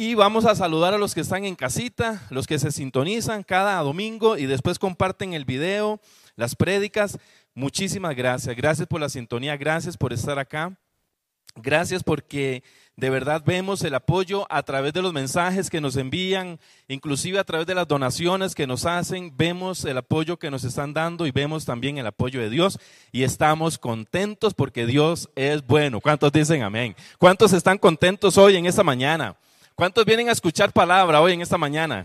Y vamos a saludar a los que están en casita, los que se sintonizan cada domingo y después comparten el video, las prédicas. Muchísimas gracias. Gracias por la sintonía, gracias por estar acá. Gracias porque de verdad vemos el apoyo a través de los mensajes que nos envían, inclusive a través de las donaciones que nos hacen, vemos el apoyo que nos están dando y vemos también el apoyo de Dios y estamos contentos porque Dios es bueno. ¿Cuántos dicen amén? ¿Cuántos están contentos hoy en esta mañana? ¿Cuántos vienen a escuchar palabra hoy en esta mañana?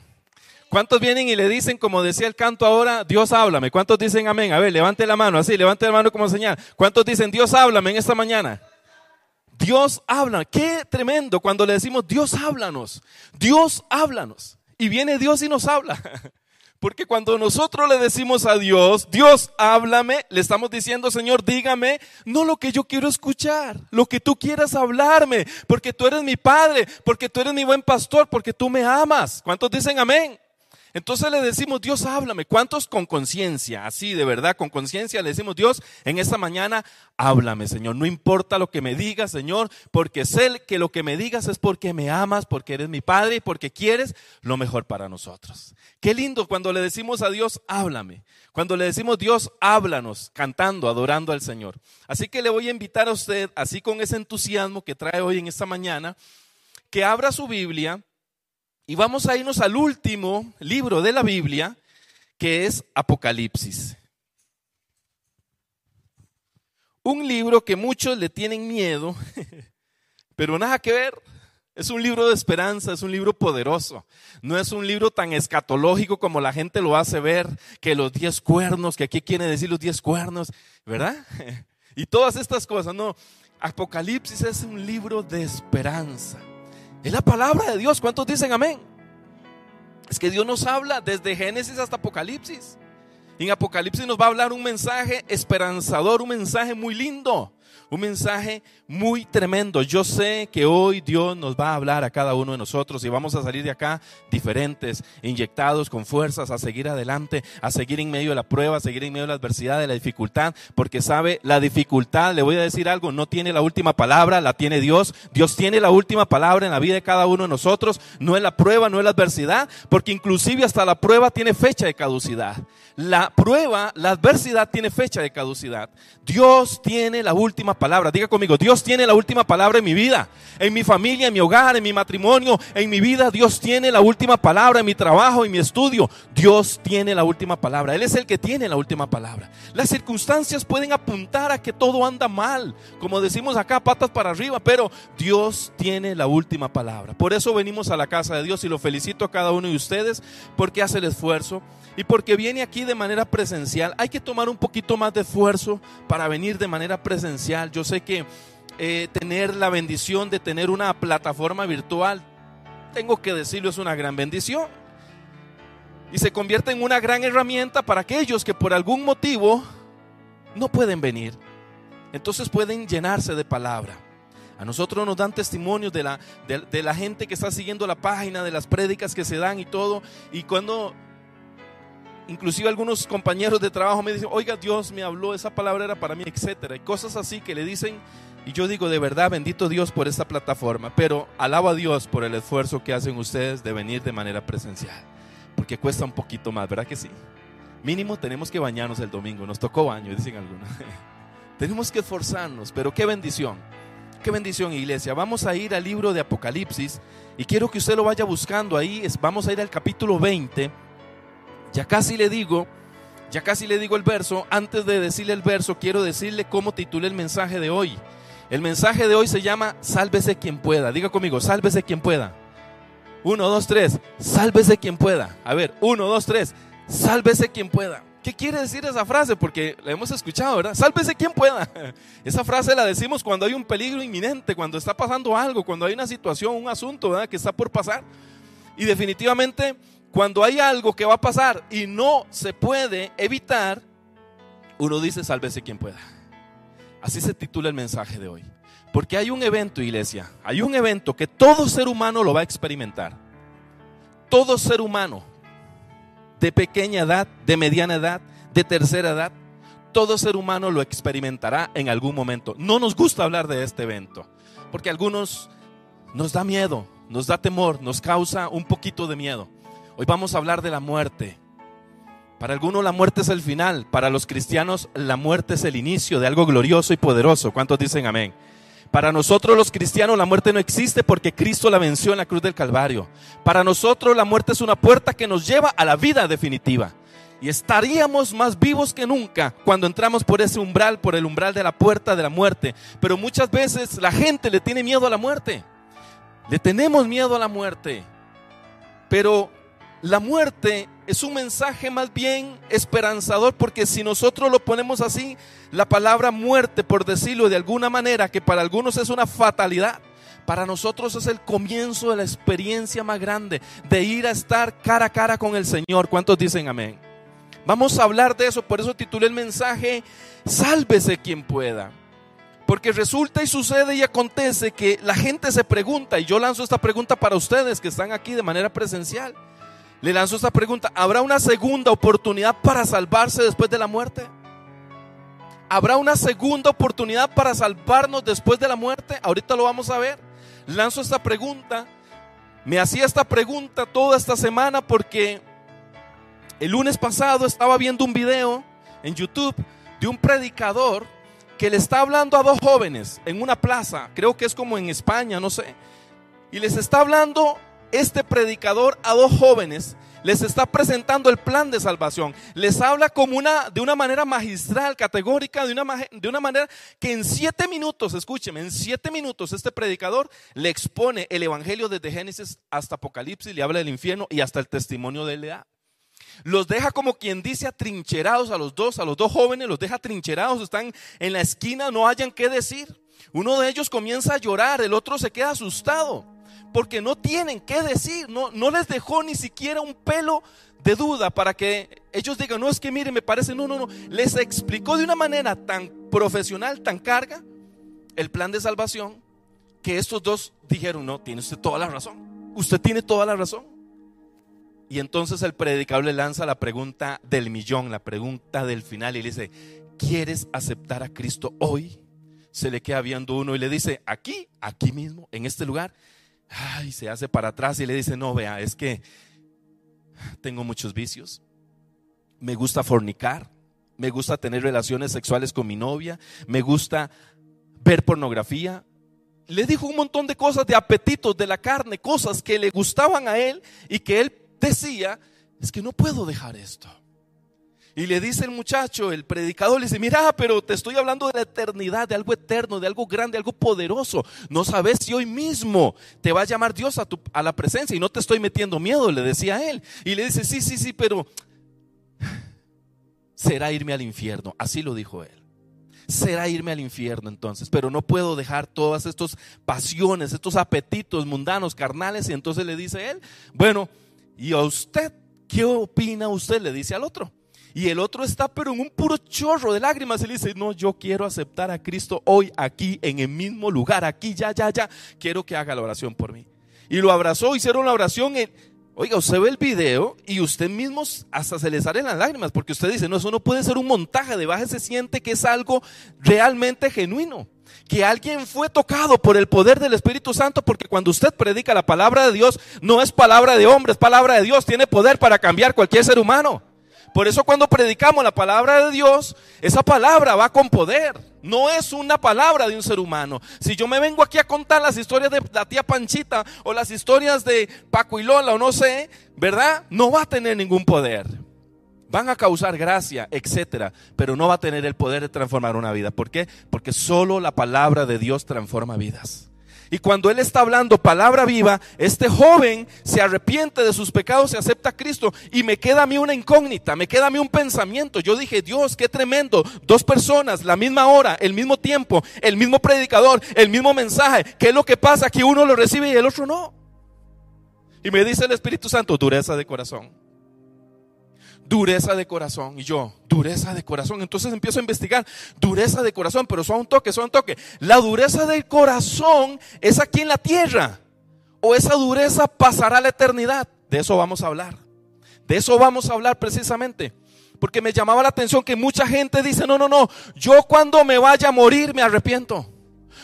¿Cuántos vienen y le dicen, como decía el canto ahora, Dios háblame? ¿Cuántos dicen amén? A ver, levante la mano, así, levante la mano como señal. ¿Cuántos dicen, Dios háblame en esta mañana? Dios habla. Qué tremendo cuando le decimos, Dios háblanos. Dios háblanos. Y viene Dios y nos habla. Porque cuando nosotros le decimos a Dios, Dios háblame, le estamos diciendo, Señor, dígame, no lo que yo quiero escuchar, lo que tú quieras hablarme, porque tú eres mi Padre, porque tú eres mi buen pastor, porque tú me amas. ¿Cuántos dicen amén? Entonces le decimos, Dios, háblame. ¿Cuántos con conciencia? Así, de verdad, con conciencia le decimos, Dios, en esta mañana, háblame, Señor. No importa lo que me digas, Señor, porque sé que lo que me digas es porque me amas, porque eres mi Padre y porque quieres lo mejor para nosotros. Qué lindo cuando le decimos a Dios, háblame. Cuando le decimos, Dios, háblanos, cantando, adorando al Señor. Así que le voy a invitar a usted, así con ese entusiasmo que trae hoy en esta mañana, que abra su Biblia y vamos a irnos al último libro de la Biblia, que es Apocalipsis. Un libro que muchos le tienen miedo, pero nada que ver. Es un libro de esperanza, es un libro poderoso. No es un libro tan escatológico como la gente lo hace ver, que los diez cuernos, que aquí quiere decir los diez cuernos, ¿verdad? Y todas estas cosas, no. Apocalipsis es un libro de esperanza. Es la palabra de Dios. ¿Cuántos dicen amén? Es que Dios nos habla desde Génesis hasta Apocalipsis. en Apocalipsis nos va a hablar un mensaje esperanzador, un mensaje muy lindo. Un mensaje muy tremendo. Yo sé que hoy Dios nos va a hablar a cada uno de nosotros y vamos a salir de acá diferentes, inyectados con fuerzas a seguir adelante, a seguir en medio de la prueba, a seguir en medio de la adversidad, de la dificultad, porque sabe, la dificultad, le voy a decir algo, no tiene la última palabra, la tiene Dios. Dios tiene la última palabra en la vida de cada uno de nosotros. No es la prueba, no es la adversidad, porque inclusive hasta la prueba tiene fecha de caducidad. La prueba, la adversidad tiene fecha de caducidad. Dios tiene la última palabra. Diga conmigo, Dios tiene la última palabra en mi vida, en mi familia, en mi hogar, en mi matrimonio, en mi vida. Dios tiene la última palabra en mi trabajo, en mi estudio. Dios tiene la última palabra. Él es el que tiene la última palabra. Las circunstancias pueden apuntar a que todo anda mal, como decimos acá, patas para arriba, pero Dios tiene la última palabra. Por eso venimos a la casa de Dios y lo felicito a cada uno de ustedes porque hace el esfuerzo y porque viene aquí de manera presencial. Hay que tomar un poquito más de esfuerzo para venir de manera presencial. Yo sé que eh, tener la bendición de tener una plataforma virtual, tengo que decirlo, es una gran bendición. Y se convierte en una gran herramienta para aquellos que por algún motivo no pueden venir. Entonces pueden llenarse de palabra. A nosotros nos dan testimonios de la, de la gente que está siguiendo la página, de las prédicas que se dan y todo. Y cuando inclusive algunos compañeros de trabajo me dicen, oiga, Dios me habló, esa palabra era para mí, etcétera. Y cosas así que le dicen, y yo digo, de verdad, bendito Dios por esta plataforma, pero alabo a Dios por el esfuerzo que hacen ustedes de venir de manera presencial, porque cuesta un poquito más, ¿verdad que sí? Mínimo tenemos que bañarnos el domingo, nos tocó baño, dicen algunos. tenemos que esforzarnos, pero qué bendición. Qué bendición, iglesia. Vamos a ir al libro de Apocalipsis y quiero que usted lo vaya buscando ahí. Vamos a ir al capítulo 20 ya casi le digo, ya casi le digo el verso. Antes de decirle el verso, quiero decirle cómo titulé el mensaje de hoy. El mensaje de hoy se llama Sálvese quien pueda. Diga conmigo, sálvese quien pueda. Uno, dos, tres. Sálvese quien pueda. A ver, uno, dos, tres. Sálvese quien pueda. ¿Qué quiere decir esa frase? Porque la hemos escuchado, ¿verdad? Sálvese quien pueda. Esa frase la decimos cuando hay un peligro inminente, cuando está pasando algo, cuando hay una situación, un asunto, ¿verdad? Que está por pasar. Y definitivamente cuando hay algo que va a pasar y no se puede evitar, uno dice, sálvese quien pueda. Así se titula el mensaje de hoy. Porque hay un evento, iglesia, hay un evento que todo ser humano lo va a experimentar. Todo ser humano, de pequeña edad, de mediana edad, de tercera edad, todo ser humano lo experimentará en algún momento. No nos gusta hablar de este evento, porque a algunos nos da miedo, nos da temor, nos causa un poquito de miedo. Hoy vamos a hablar de la muerte. Para algunos la muerte es el final, para los cristianos la muerte es el inicio de algo glorioso y poderoso. ¿Cuántos dicen amén? Para nosotros los cristianos la muerte no existe porque Cristo la venció en la cruz del Calvario. Para nosotros la muerte es una puerta que nos lleva a la vida definitiva. Y estaríamos más vivos que nunca cuando entramos por ese umbral, por el umbral de la puerta de la muerte. Pero muchas veces la gente le tiene miedo a la muerte. Le tenemos miedo a la muerte. Pero la muerte es un mensaje más bien esperanzador porque si nosotros lo ponemos así, la palabra muerte, por decirlo de alguna manera, que para algunos es una fatalidad, para nosotros es el comienzo de la experiencia más grande, de ir a estar cara a cara con el Señor. ¿Cuántos dicen amén? Vamos a hablar de eso, por eso titulé el mensaje, sálvese quien pueda. Porque resulta y sucede y acontece que la gente se pregunta, y yo lanzo esta pregunta para ustedes que están aquí de manera presencial le lanzo esta pregunta. ¿Habrá una segunda oportunidad para salvarse después de la muerte? ¿Habrá una segunda oportunidad para salvarnos después de la muerte? Ahorita lo vamos a ver. Lanzo esta pregunta. Me hacía esta pregunta toda esta semana porque el lunes pasado estaba viendo un video en YouTube de un predicador que le está hablando a dos jóvenes en una plaza, creo que es como en España, no sé, y les está hablando este predicador a dos jóvenes les está presentando el plan de salvación. Les habla como una, de una manera magistral, categórica, de una, de una manera que en siete minutos, escúcheme, en siete minutos este predicador le expone el Evangelio desde Génesis hasta Apocalipsis, le habla del infierno y hasta el testimonio de Lea. Los deja como quien dice atrincherados a los dos, a los dos jóvenes, los deja atrincherados, están en la esquina, no hayan qué decir. Uno de ellos comienza a llorar, el otro se queda asustado porque no tienen qué decir, no, no les dejó ni siquiera un pelo de duda para que ellos digan, no es que mire, me parece, no, no, no, les explicó de una manera tan profesional, tan carga, el plan de salvación, que estos dos dijeron, no, tiene usted toda la razón, usted tiene toda la razón. Y entonces el predicador le lanza la pregunta del millón, la pregunta del final, y le dice, ¿quieres aceptar a Cristo hoy? Se le queda viendo uno y le dice, aquí, aquí mismo, en este lugar ay, se hace para atrás y le dice, no, vea, es que tengo muchos vicios, me gusta fornicar, me gusta tener relaciones sexuales con mi novia, me gusta ver pornografía. Le dijo un montón de cosas de apetitos de la carne, cosas que le gustaban a él y que él decía, es que no puedo dejar esto. Y le dice el muchacho, el predicador, le dice, mira, pero te estoy hablando de la eternidad, de algo eterno, de algo grande, algo poderoso. No sabes si hoy mismo te va a llamar Dios a, tu, a la presencia y no te estoy metiendo miedo, le decía él. Y le dice, sí, sí, sí, pero será irme al infierno. Así lo dijo él. Será irme al infierno entonces, pero no puedo dejar todas estas pasiones, estos apetitos mundanos, carnales. Y entonces le dice él, bueno, ¿y a usted qué opina usted? Le dice al otro. Y el otro está pero en un puro chorro de lágrimas le dice, no, yo quiero aceptar a Cristo hoy, aquí, en el mismo lugar, aquí, ya, ya, ya. Quiero que haga la oración por mí. Y lo abrazó, hicieron la oración. En, oiga, usted ve el video y usted mismo hasta se le salen las lágrimas porque usted dice, no, eso no puede ser un montaje, de baja se siente que es algo realmente genuino que alguien fue tocado por el poder del Espíritu Santo, porque cuando usted predica la palabra de Dios, no es palabra de hombre, es palabra de Dios, tiene poder para cambiar cualquier ser humano. Por eso cuando predicamos la palabra de Dios, esa palabra va con poder. No es una palabra de un ser humano. Si yo me vengo aquí a contar las historias de la tía Panchita o las historias de Paco y Lola o no sé, ¿verdad? No va a tener ningún poder. Van a causar gracia, etcétera, pero no va a tener el poder de transformar una vida. ¿Por qué? Porque solo la palabra de Dios transforma vidas. Y cuando Él está hablando palabra viva, este joven se arrepiente de sus pecados y acepta a Cristo. Y me queda a mí una incógnita, me queda a mí un pensamiento. Yo dije, Dios, qué tremendo. Dos personas, la misma hora, el mismo tiempo, el mismo predicador, el mismo mensaje. ¿Qué es lo que pasa? Que uno lo recibe y el otro no. Y me dice el Espíritu Santo, dureza de corazón dureza de corazón. Y yo, dureza de corazón. Entonces empiezo a investigar, dureza de corazón, pero son un toque, son un toque. La dureza del corazón es aquí en la tierra. O esa dureza pasará a la eternidad. De eso vamos a hablar. De eso vamos a hablar precisamente. Porque me llamaba la atención que mucha gente dice, no, no, no, yo cuando me vaya a morir me arrepiento.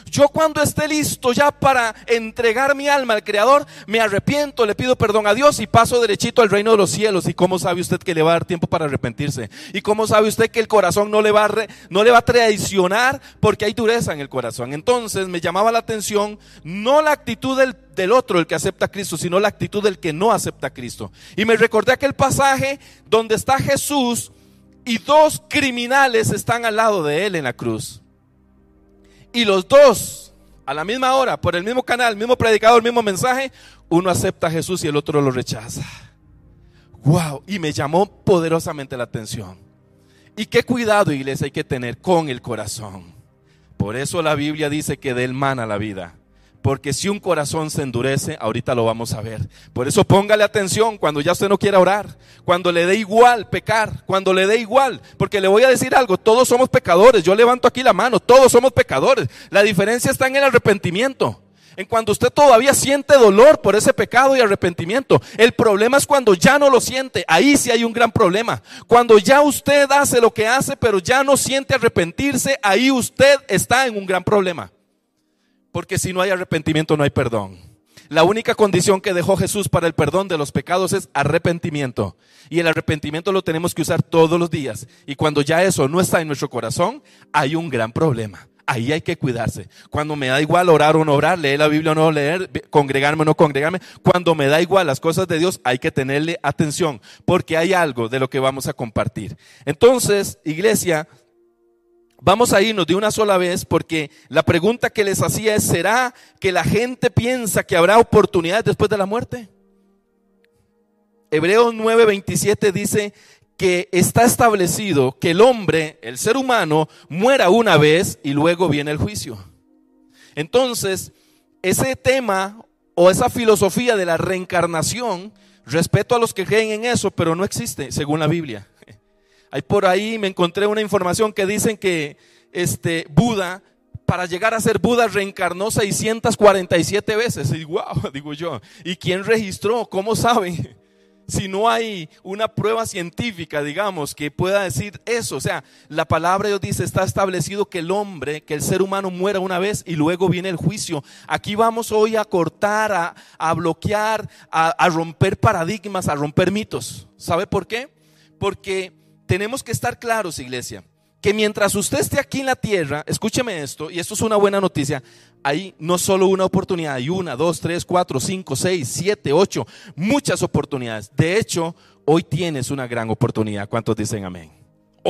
Yo cuando esté listo ya para entregar mi alma al Creador, me arrepiento, le pido perdón a Dios y paso derechito al reino de los cielos. ¿Y cómo sabe usted que le va a dar tiempo para arrepentirse? ¿Y cómo sabe usted que el corazón no le va a, no le va a traicionar porque hay dureza en el corazón? Entonces me llamaba la atención no la actitud del, del otro, el que acepta a Cristo, sino la actitud del que no acepta a Cristo. Y me recordé aquel pasaje donde está Jesús y dos criminales están al lado de él en la cruz. Y los dos, a la misma hora, por el mismo canal, el mismo predicador, el mismo mensaje, uno acepta a Jesús y el otro lo rechaza. Wow, y me llamó poderosamente la atención. Y qué cuidado, iglesia, hay que tener con el corazón. Por eso la Biblia dice que del mana la vida. Porque si un corazón se endurece, ahorita lo vamos a ver. Por eso póngale atención cuando ya usted no quiera orar, cuando le dé igual pecar, cuando le dé igual. Porque le voy a decir algo, todos somos pecadores. Yo levanto aquí la mano, todos somos pecadores. La diferencia está en el arrepentimiento. En cuando usted todavía siente dolor por ese pecado y arrepentimiento. El problema es cuando ya no lo siente. Ahí sí hay un gran problema. Cuando ya usted hace lo que hace, pero ya no siente arrepentirse, ahí usted está en un gran problema. Porque si no hay arrepentimiento no hay perdón. La única condición que dejó Jesús para el perdón de los pecados es arrepentimiento. Y el arrepentimiento lo tenemos que usar todos los días. Y cuando ya eso no está en nuestro corazón, hay un gran problema. Ahí hay que cuidarse. Cuando me da igual orar o no orar, leer la Biblia o no leer, congregarme o no congregarme, cuando me da igual las cosas de Dios, hay que tenerle atención, porque hay algo de lo que vamos a compartir. Entonces, iglesia, Vamos a irnos de una sola vez porque la pregunta que les hacía es, ¿será que la gente piensa que habrá oportunidades después de la muerte? Hebreos 9:27 dice que está establecido que el hombre, el ser humano, muera una vez y luego viene el juicio. Entonces, ese tema o esa filosofía de la reencarnación, respeto a los que creen en eso, pero no existe según la Biblia. Hay por ahí me encontré una información que dicen que este Buda para llegar a ser Buda reencarnó 647 veces. Y wow, digo yo. ¿Y quién registró? ¿Cómo sabe? Si no hay una prueba científica, digamos, que pueda decir eso. O sea, la palabra de Dios dice, está establecido que el hombre, que el ser humano muera una vez y luego viene el juicio. Aquí vamos hoy a cortar, a, bloquear, a, a romper paradigmas, a romper mitos. ¿Sabe por qué? Porque tenemos que estar claros, iglesia, que mientras usted esté aquí en la tierra, escúcheme esto, y esto es una buena noticia, hay no solo una oportunidad, hay una, dos, tres, cuatro, cinco, seis, siete, ocho, muchas oportunidades. De hecho, hoy tienes una gran oportunidad. ¿Cuántos dicen amén?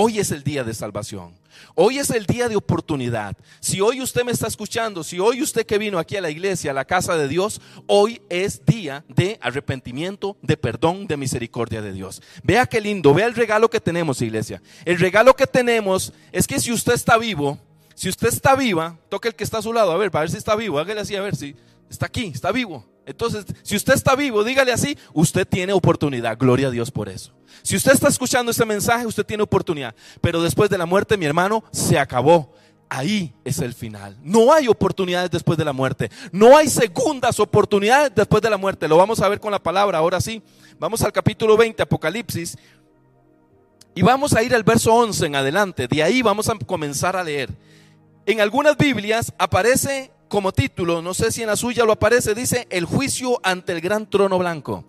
Hoy es el día de salvación. Hoy es el día de oportunidad. Si hoy usted me está escuchando, si hoy usted que vino aquí a la iglesia, a la casa de Dios, hoy es día de arrepentimiento, de perdón, de misericordia de Dios. Vea qué lindo, vea el regalo que tenemos, iglesia. El regalo que tenemos es que si usted está vivo, si usted está viva, toque el que está a su lado, a ver, para ver si está vivo, hágale así, a ver si está aquí, está vivo. Entonces, si usted está vivo, dígale así, usted tiene oportunidad. Gloria a Dios por eso. Si usted está escuchando este mensaje, usted tiene oportunidad. Pero después de la muerte, mi hermano, se acabó. Ahí es el final. No hay oportunidades después de la muerte. No hay segundas oportunidades después de la muerte. Lo vamos a ver con la palabra. Ahora sí, vamos al capítulo 20, Apocalipsis. Y vamos a ir al verso 11 en adelante. De ahí vamos a comenzar a leer. En algunas Biblias aparece como título, no sé si en la suya lo aparece, dice el juicio ante el gran trono blanco.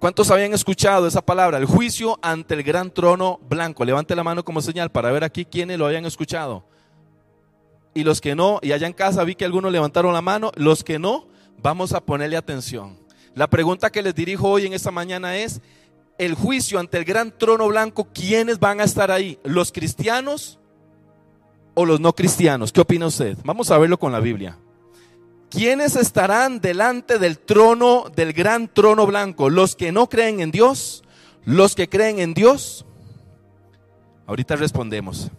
¿Cuántos habían escuchado esa palabra? El juicio ante el gran trono blanco. Levante la mano como señal para ver aquí quiénes lo habían escuchado. Y los que no, y allá en casa vi que algunos levantaron la mano, los que no, vamos a ponerle atención. La pregunta que les dirijo hoy en esta mañana es, el juicio ante el gran trono blanco, ¿quiénes van a estar ahí? ¿Los cristianos o los no cristianos? ¿Qué opina usted? Vamos a verlo con la Biblia. ¿Quiénes estarán delante del trono, del gran trono blanco? ¿Los que no creen en Dios? ¿Los que creen en Dios? Ahorita respondemos.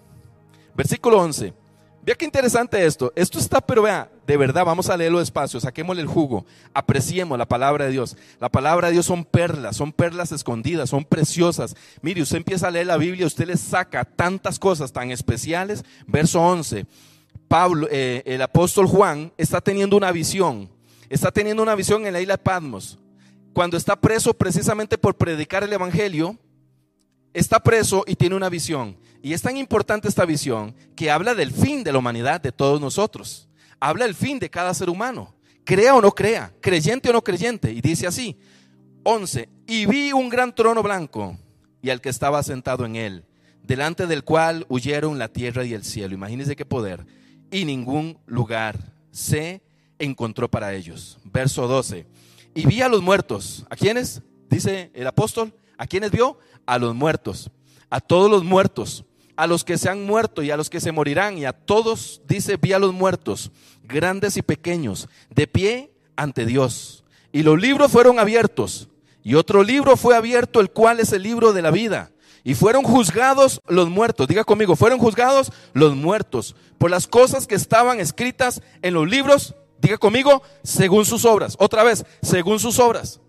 Versículo 11. Vea qué interesante esto. Esto está, pero vea, de verdad, vamos a leerlo despacio, saquémosle el jugo, apreciemos la palabra de Dios. La palabra de Dios son perlas, son perlas escondidas, son preciosas. Mire, usted empieza a leer la Biblia, usted le saca tantas cosas tan especiales. Verso 11. Pablo, eh, el apóstol Juan, está teniendo una visión. Está teniendo una visión en la isla de Patmos. Cuando está preso precisamente por predicar el Evangelio, está preso y tiene una visión. Y es tan importante esta visión que habla del fin de la humanidad, de todos nosotros. Habla del fin de cada ser humano, crea o no crea, creyente o no creyente. Y dice así, 11, y vi un gran trono blanco y al que estaba sentado en él, delante del cual huyeron la tierra y el cielo. Imagínense qué poder. Y ningún lugar se encontró para ellos. Verso 12. Y vi a los muertos. ¿A quiénes? Dice el apóstol. ¿A quiénes vio? A los muertos. A todos los muertos. A los que se han muerto y a los que se morirán. Y a todos, dice, vi a los muertos, grandes y pequeños, de pie ante Dios. Y los libros fueron abiertos. Y otro libro fue abierto, el cual es el libro de la vida. Y fueron juzgados los muertos. Diga conmigo, fueron juzgados los muertos por las cosas que estaban escritas en los libros. Diga conmigo, según sus obras. Otra vez, según sus obras.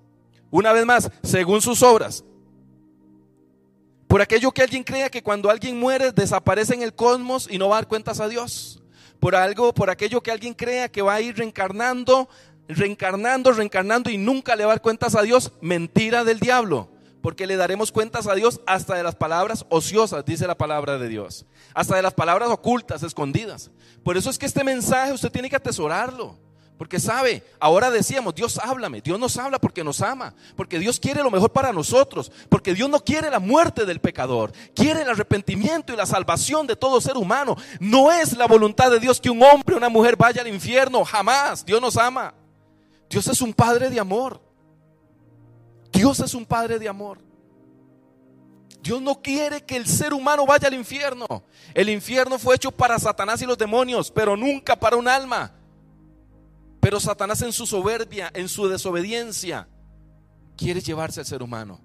Una vez más, según sus obras. Por aquello que alguien crea que cuando alguien muere desaparece en el cosmos y no va a dar cuentas a Dios. Por algo, por aquello que alguien crea que va a ir reencarnando, reencarnando, reencarnando y nunca le va a dar cuentas a Dios. Mentira del diablo porque le daremos cuentas a Dios hasta de las palabras ociosas, dice la palabra de Dios, hasta de las palabras ocultas, escondidas. Por eso es que este mensaje usted tiene que atesorarlo. Porque sabe, ahora decíamos, Dios háblame, Dios nos habla porque nos ama, porque Dios quiere lo mejor para nosotros, porque Dios no quiere la muerte del pecador, quiere el arrepentimiento y la salvación de todo ser humano. No es la voluntad de Dios que un hombre o una mujer vaya al infierno, jamás. Dios nos ama. Dios es un Padre de amor. Dios es un Padre de amor. Dios no quiere que el ser humano vaya al infierno. El infierno fue hecho para Satanás y los demonios, pero nunca para un alma. Pero Satanás en su soberbia, en su desobediencia, quiere llevarse al ser humano.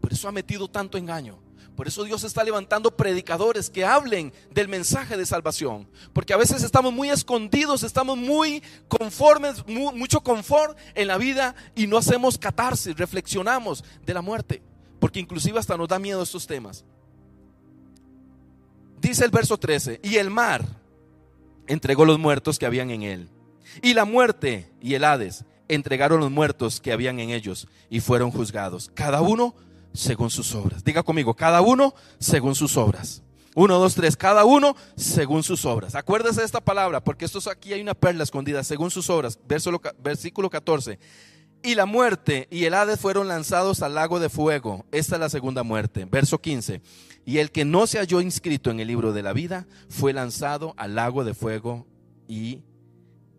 Por eso ha metido tanto engaño. Por eso Dios está levantando predicadores que hablen del mensaje de salvación. Porque a veces estamos muy escondidos, estamos muy conformes, mucho confort en la vida y no hacemos catarsis, reflexionamos de la muerte. Porque inclusive hasta nos da miedo estos temas. Dice el verso 13, y el mar entregó los muertos que habían en él. Y la muerte y el Hades entregaron los muertos que habían en ellos y fueron juzgados. Cada uno según sus obras. Diga conmigo, cada uno según sus obras. Uno, dos, tres, cada uno según sus obras. Acuérdese de esta palabra, porque esto es, aquí hay una perla escondida, según sus obras. versículo 14. Y la muerte y el Hades fueron lanzados al lago de fuego. Esta es la segunda muerte. Verso 15. Y el que no se halló inscrito en el libro de la vida fue lanzado al lago de fuego. Y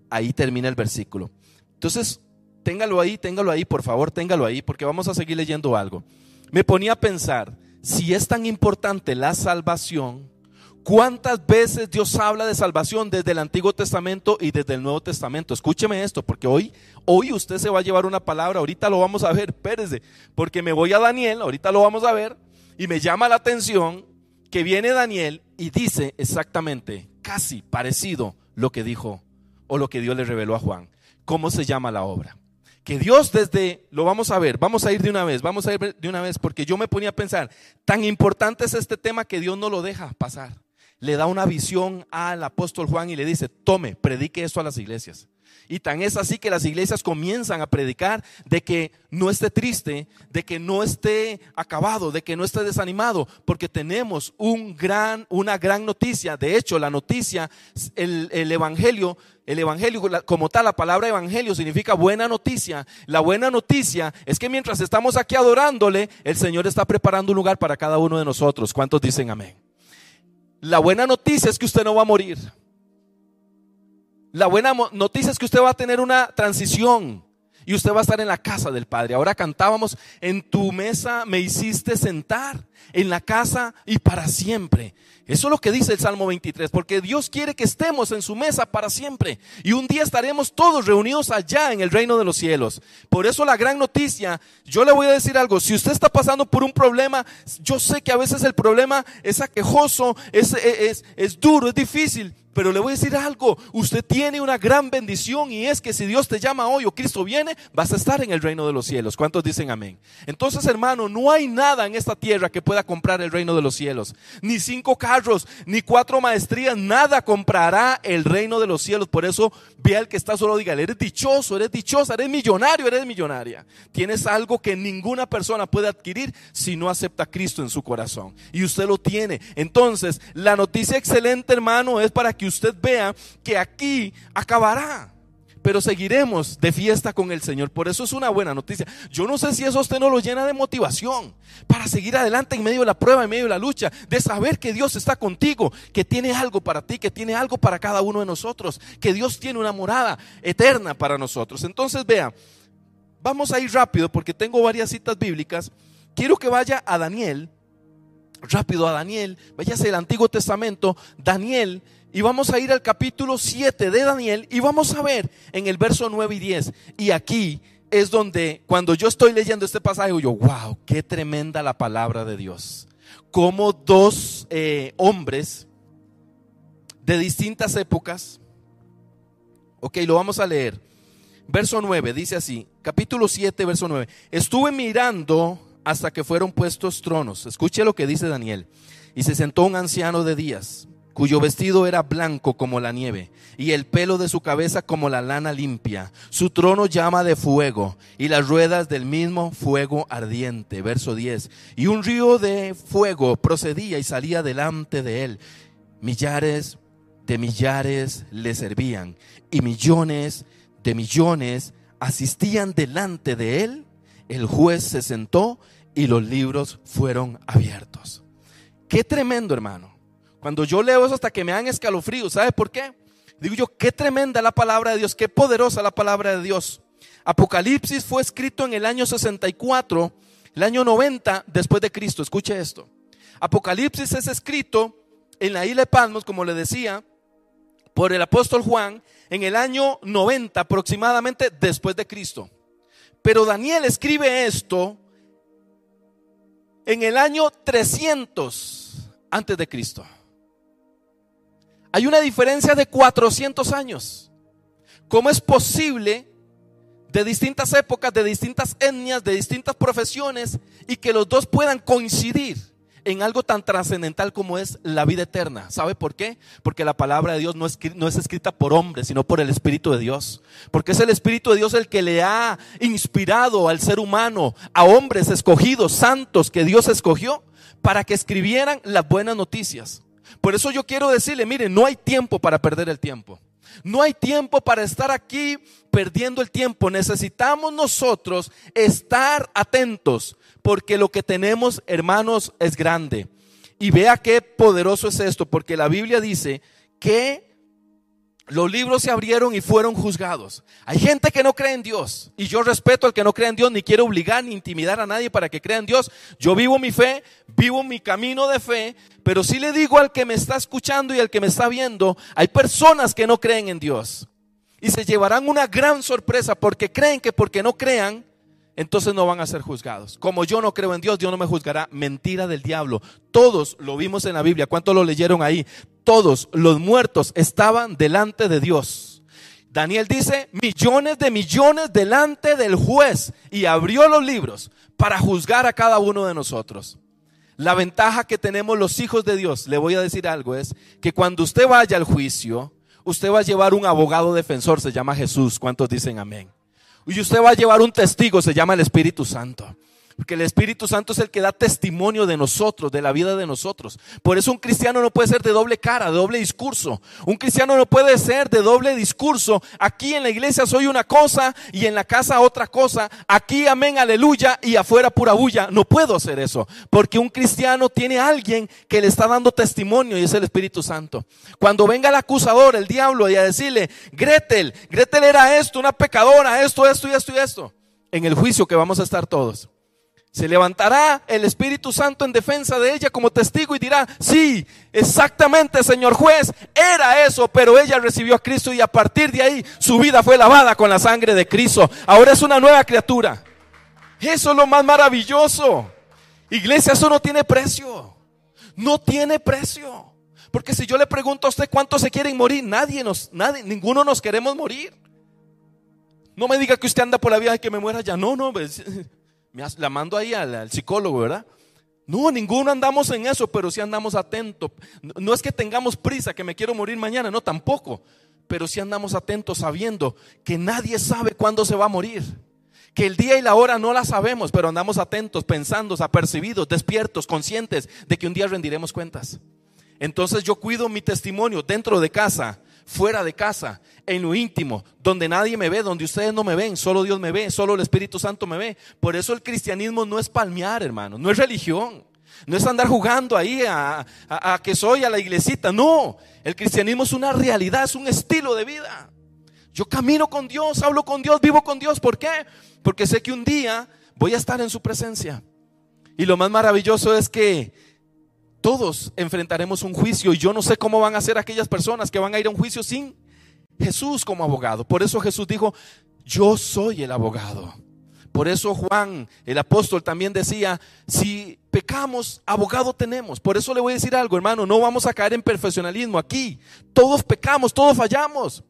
ahí termina el versículo. Entonces, téngalo ahí, téngalo ahí, por favor, téngalo ahí, porque vamos a seguir leyendo algo me ponía a pensar, si es tan importante la salvación, ¿cuántas veces Dios habla de salvación desde el Antiguo Testamento y desde el Nuevo Testamento? Escúcheme esto, porque hoy, hoy usted se va a llevar una palabra, ahorita lo vamos a ver, espérese, porque me voy a Daniel, ahorita lo vamos a ver, y me llama la atención que viene Daniel y dice exactamente, casi parecido lo que dijo o lo que Dios le reveló a Juan. ¿Cómo se llama la obra? que Dios desde, lo vamos a ver, vamos a ir de una vez, vamos a ir de una vez, porque yo me ponía a pensar, tan importante es este tema que Dios no lo deja pasar. Le da una visión al apóstol Juan y le dice, tome, predique esto a las iglesias. Y tan es así que las iglesias comienzan a predicar de que no esté triste, de que no esté acabado, de que no esté desanimado, porque tenemos un gran, una gran noticia. De hecho, la noticia, el, el evangelio el evangelio, como tal, la palabra evangelio significa buena noticia. La buena noticia es que mientras estamos aquí adorándole, el Señor está preparando un lugar para cada uno de nosotros. ¿Cuántos dicen amén? La buena noticia es que usted no va a morir. La buena noticia es que usted va a tener una transición y usted va a estar en la casa del Padre. Ahora cantábamos, en tu mesa me hiciste sentar, en la casa y para siempre. Eso es lo que dice el Salmo 23, porque Dios quiere que estemos en su mesa para siempre. Y un día estaremos todos reunidos allá en el reino de los cielos. Por eso la gran noticia, yo le voy a decir algo, si usted está pasando por un problema, yo sé que a veces el problema es aquejoso, es, es, es duro, es difícil, pero le voy a decir algo, usted tiene una gran bendición y es que si Dios te llama hoy o Cristo viene, vas a estar en el reino de los cielos. ¿Cuántos dicen amén? Entonces, hermano, no hay nada en esta tierra que pueda comprar el reino de los cielos. Ni cinco carros, ni cuatro maestrías, nada comprará el reino de los cielos. Por eso ve al que está solo, diga, eres dichoso, eres dichosa, eres millonario, eres millonaria. Tienes algo que ninguna persona puede adquirir si no acepta a Cristo en su corazón. Y usted lo tiene. Entonces, la noticia excelente, hermano, es para que usted vea que aquí acabará pero seguiremos de fiesta con el Señor. Por eso es una buena noticia. Yo no sé si eso usted no lo llena de motivación para seguir adelante en medio de la prueba, en medio de la lucha, de saber que Dios está contigo, que tiene algo para ti, que tiene algo para cada uno de nosotros, que Dios tiene una morada eterna para nosotros. Entonces, vea, vamos a ir rápido porque tengo varias citas bíblicas. Quiero que vaya a Daniel, rápido a Daniel, váyase al Antiguo Testamento, Daniel y vamos a ir al capítulo 7 de Daniel y vamos a ver en el verso 9 y 10. Y aquí es donde cuando yo estoy leyendo este pasaje, yo, wow, qué tremenda la palabra de Dios. Como dos eh, hombres de distintas épocas, ok, lo vamos a leer. Verso 9, dice así, capítulo 7, verso 9. Estuve mirando hasta que fueron puestos tronos. Escuche lo que dice Daniel. Y se sentó un anciano de días cuyo vestido era blanco como la nieve, y el pelo de su cabeza como la lana limpia. Su trono llama de fuego, y las ruedas del mismo fuego ardiente. Verso 10. Y un río de fuego procedía y salía delante de él. Millares de millares le servían, y millones de millones asistían delante de él. El juez se sentó y los libros fueron abiertos. Qué tremendo, hermano. Cuando yo leo eso hasta que me dan escalofríos, ¿sabe por qué? Digo yo, qué tremenda la palabra de Dios, qué poderosa la palabra de Dios. Apocalipsis fue escrito en el año 64, el año 90 después de Cristo. Escuche esto. Apocalipsis es escrito en la isla de Palmos, como le decía, por el apóstol Juan en el año 90 aproximadamente después de Cristo. Pero Daniel escribe esto en el año 300 antes de Cristo. Hay una diferencia de 400 años. ¿Cómo es posible de distintas épocas, de distintas etnias, de distintas profesiones y que los dos puedan coincidir en algo tan trascendental como es la vida eterna? ¿Sabe por qué? Porque la palabra de Dios no es, no es escrita por hombres, sino por el Espíritu de Dios. Porque es el Espíritu de Dios el que le ha inspirado al ser humano, a hombres escogidos, santos que Dios escogió, para que escribieran las buenas noticias. Por eso yo quiero decirle, mire, no hay tiempo para perder el tiempo. No hay tiempo para estar aquí perdiendo el tiempo. Necesitamos nosotros estar atentos porque lo que tenemos, hermanos, es grande. Y vea qué poderoso es esto, porque la Biblia dice que los libros se abrieron y fueron juzgados. Hay gente que no cree en Dios y yo respeto al que no cree en Dios, ni quiero obligar ni intimidar a nadie para que crea en Dios. Yo vivo mi fe, vivo mi camino de fe, pero sí le digo al que me está escuchando y al que me está viendo, hay personas que no creen en Dios y se llevarán una gran sorpresa porque creen que porque no crean, entonces no van a ser juzgados. Como yo no creo en Dios, Dios no me juzgará. Mentira del diablo. Todos lo vimos en la Biblia. ¿Cuántos lo leyeron ahí? Todos los muertos estaban delante de Dios. Daniel dice, millones de millones delante del juez y abrió los libros para juzgar a cada uno de nosotros. La ventaja que tenemos los hijos de Dios, le voy a decir algo, es que cuando usted vaya al juicio, usted va a llevar un abogado defensor, se llama Jesús. ¿Cuántos dicen amén? Y usted va a llevar un testigo, se llama el Espíritu Santo. Porque el Espíritu Santo es el que da testimonio de nosotros, de la vida de nosotros. Por eso un cristiano no puede ser de doble cara, de doble discurso. Un cristiano no puede ser de doble discurso. Aquí en la iglesia soy una cosa y en la casa otra cosa. Aquí amén, aleluya y afuera pura bulla. No puedo hacer eso. Porque un cristiano tiene a alguien que le está dando testimonio y es el Espíritu Santo. Cuando venga el acusador, el diablo, y a decirle, Gretel, Gretel era esto, una pecadora, esto, esto y esto y esto. En el juicio que vamos a estar todos. Se levantará el Espíritu Santo en defensa de ella como testigo y dirá, sí, exactamente, señor juez, era eso, pero ella recibió a Cristo y a partir de ahí su vida fue lavada con la sangre de Cristo. Ahora es una nueva criatura. Eso es lo más maravilloso. Iglesia, eso no tiene precio. No tiene precio. Porque si yo le pregunto a usted cuántos se quieren morir, nadie nos, nadie, ninguno nos queremos morir. No me diga que usted anda por la vida y que me muera ya. No, no, pues, la mando ahí al, psicólogo, ¿verdad? No, ninguno andamos en eso, pero sí andamos atentos. No es que tengamos prisa, que me quiero morir mañana, no, tampoco. Pero sí andamos atentos sabiendo que nadie sabe cuándo se va a morir. Que el día y la hora no la sabemos, pero andamos atentos, pensando, apercibidos, despiertos, conscientes de que un día rendiremos cuentas. Entonces yo cuido mi testimonio dentro de casa, fuera de casa, en lo íntimo, donde nadie me ve, donde ustedes no me ven, solo Dios me ve, solo el Espíritu Santo me ve. Por eso el cristianismo no es palmear, hermano, no es religión. No es andar jugando ahí a, que soy a la iglesita. No, el cristianismo es una realidad, es un estilo de vida. Yo camino con Dios, hablo con Dios, vivo con Dios. ¿Por qué? Porque sé que un día voy a estar en su presencia. Y lo más maravilloso es que todos enfrentaremos un juicio y yo no sé cómo van a ser aquellas personas que van a ir a un juicio sin Jesús como abogado. Por eso Jesús dijo, yo soy el abogado. Por eso Juan, el apóstol, también decía, si pecamos, abogado tenemos. Por eso le voy a decir algo, hermano, no vamos a caer en perfeccionalismo aquí. Todos pecamos, todos fallamos.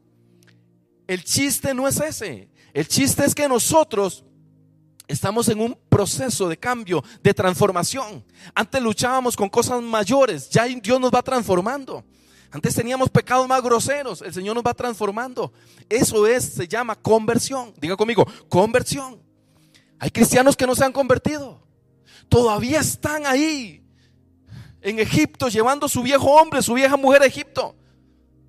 El chiste no es ese. El chiste es que nosotros Estamos en un proceso de cambio, de transformación. Antes luchábamos con cosas mayores, ya Dios nos va transformando. Antes teníamos pecados más groseros, el Señor nos va transformando. Eso es, se llama conversión. Diga conmigo, conversión. Hay cristianos que no se han convertido. Todavía están ahí en Egipto llevando su viejo hombre, su vieja mujer a Egipto.